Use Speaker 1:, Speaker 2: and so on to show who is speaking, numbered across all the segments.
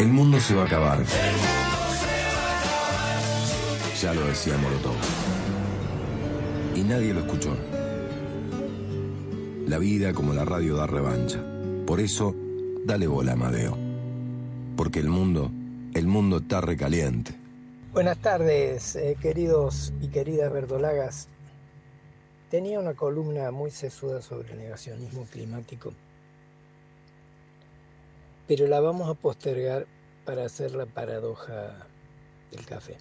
Speaker 1: El mundo se va a acabar. Ya lo decía Molotov. Y nadie lo escuchó. La vida como la radio da revancha. Por eso, dale bola, Amadeo. Porque el mundo, el mundo está recaliente.
Speaker 2: Buenas tardes, eh, queridos y queridas verdolagas. Tenía una columna muy sesuda sobre el negacionismo climático, pero la vamos a postergar para hacer la paradoja del café.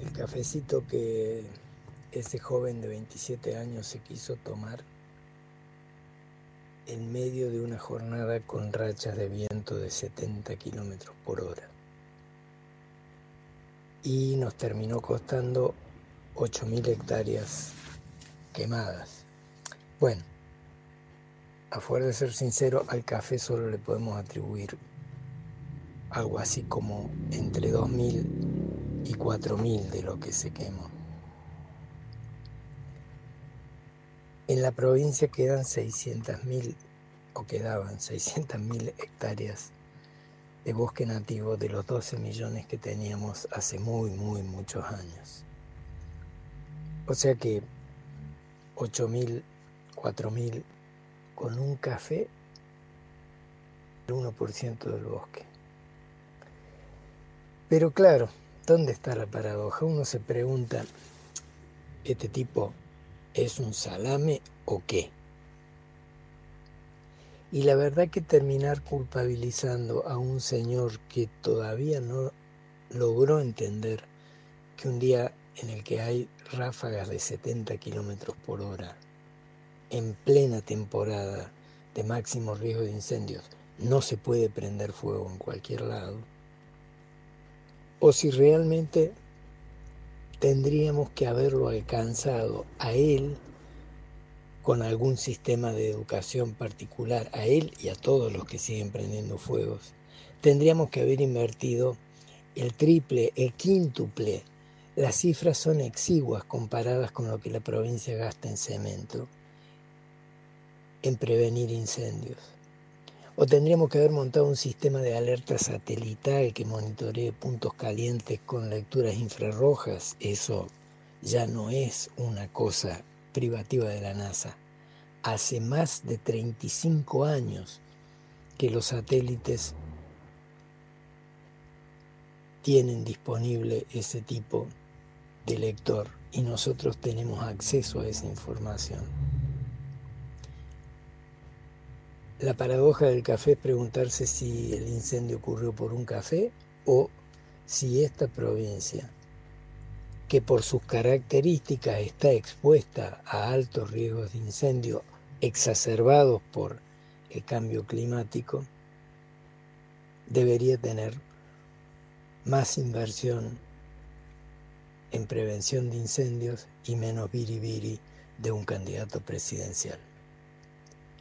Speaker 2: El cafecito que ese joven de 27 años se quiso tomar en medio de una jornada con rachas de viento de 70 kilómetros por hora. Y nos terminó costando 8.000 hectáreas quemadas. Bueno, a fuerza de ser sincero, al café solo le podemos atribuir algo así como entre 2.000 y 4.000 de lo que se quemó. En la provincia quedan 600.000 o quedaban 600.000 hectáreas de bosque nativo de los 12 millones que teníamos hace muy, muy muchos años. O sea que 8.000, 4.000 con un café, el 1% del bosque. Pero claro, ¿dónde está la paradoja? Uno se pregunta, ¿este tipo es un salame o qué? Y la verdad que terminar culpabilizando a un señor que todavía no logró entender que un día en el que hay ráfagas de 70 kilómetros por hora, en plena temporada de máximo riesgo de incendios, no se puede prender fuego en cualquier lado, o si realmente tendríamos que haberlo alcanzado a él con algún sistema de educación particular, a él y a todos los que siguen prendiendo fuegos. Tendríamos que haber invertido el triple, el quíntuple. Las cifras son exiguas comparadas con lo que la provincia gasta en cemento, en prevenir incendios. O tendríamos que haber montado un sistema de alerta satelital que monitoree puntos calientes con lecturas infrarrojas. Eso ya no es una cosa privativa de la NASA. Hace más de 35 años que los satélites tienen disponible ese tipo de lector y nosotros tenemos acceso a esa información. La paradoja del café es preguntarse si el incendio ocurrió por un café o si esta provincia, que por sus características está expuesta a altos riesgos de incendio exacerbados por el cambio climático, debería tener más inversión en prevención de incendios y menos biribiri de un candidato presidencial.